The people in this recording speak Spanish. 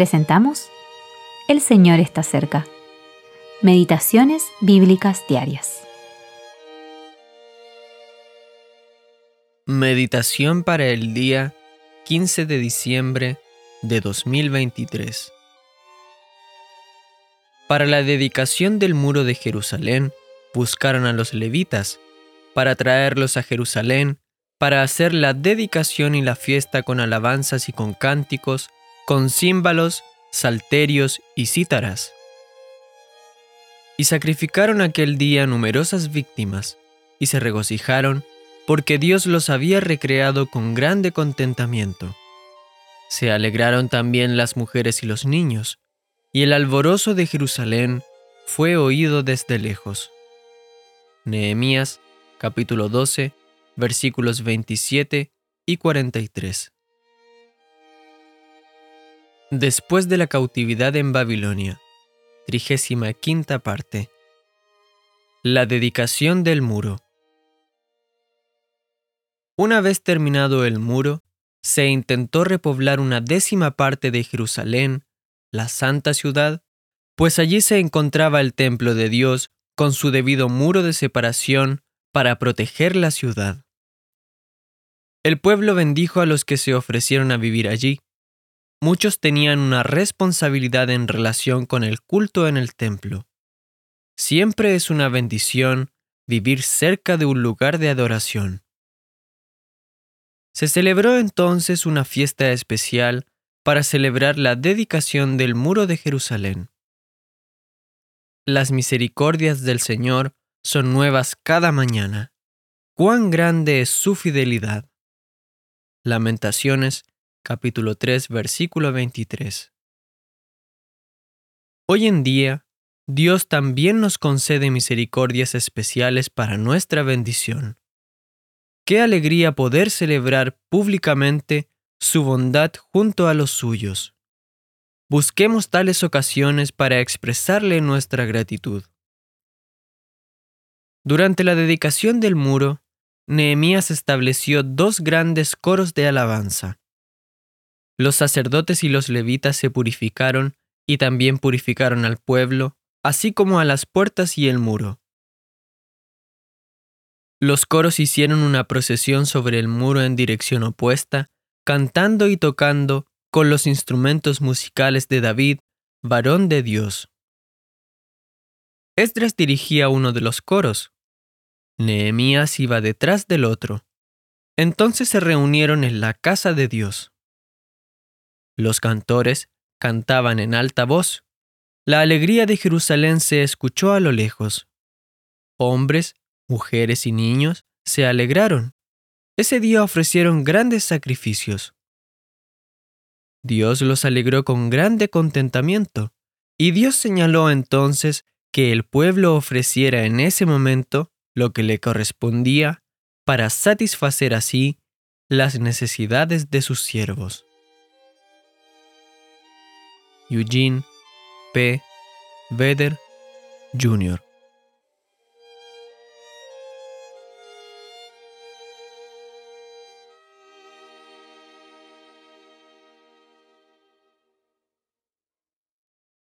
presentamos El Señor está cerca. Meditaciones Bíblicas Diarias. Meditación para el día 15 de diciembre de 2023. Para la dedicación del muro de Jerusalén, buscaron a los levitas para traerlos a Jerusalén para hacer la dedicación y la fiesta con alabanzas y con cánticos, con címbalos, salterios y cítaras. Y sacrificaron aquel día numerosas víctimas, y se regocijaron, porque Dios los había recreado con grande contentamiento. Se alegraron también las mujeres y los niños, y el alborozo de Jerusalén fue oído desde lejos. Nehemías capítulo 12 versículos 27 y 43. Después de la cautividad en Babilonia, trigésima quinta parte. La dedicación del muro. Una vez terminado el muro, se intentó repoblar una décima parte de Jerusalén, la santa ciudad, pues allí se encontraba el templo de Dios con su debido muro de separación para proteger la ciudad. El pueblo bendijo a los que se ofrecieron a vivir allí. Muchos tenían una responsabilidad en relación con el culto en el templo. Siempre es una bendición vivir cerca de un lugar de adoración. Se celebró entonces una fiesta especial para celebrar la dedicación del muro de Jerusalén. Las misericordias del Señor son nuevas cada mañana. Cuán grande es su fidelidad. Lamentaciones, capítulo 3, versículo 23. Hoy en día, Dios también nos concede misericordias especiales para nuestra bendición. Qué alegría poder celebrar públicamente su bondad junto a los suyos. Busquemos tales ocasiones para expresarle nuestra gratitud. Durante la dedicación del muro, Nehemías estableció dos grandes coros de alabanza. Los sacerdotes y los levitas se purificaron y también purificaron al pueblo, así como a las puertas y el muro. Los coros hicieron una procesión sobre el muro en dirección opuesta, cantando y tocando con los instrumentos musicales de David, varón de Dios. Esdras dirigía uno de los coros, Nehemías iba detrás del otro. Entonces se reunieron en la casa de Dios. Los cantores cantaban en alta voz. La alegría de Jerusalén se escuchó a lo lejos. Hombres, mujeres y niños se alegraron. Ese día ofrecieron grandes sacrificios. Dios los alegró con grande contentamiento, y Dios señaló entonces que el pueblo ofreciera en ese momento lo que le correspondía para satisfacer así las necesidades de sus siervos. Eugene P. Vedder Jr.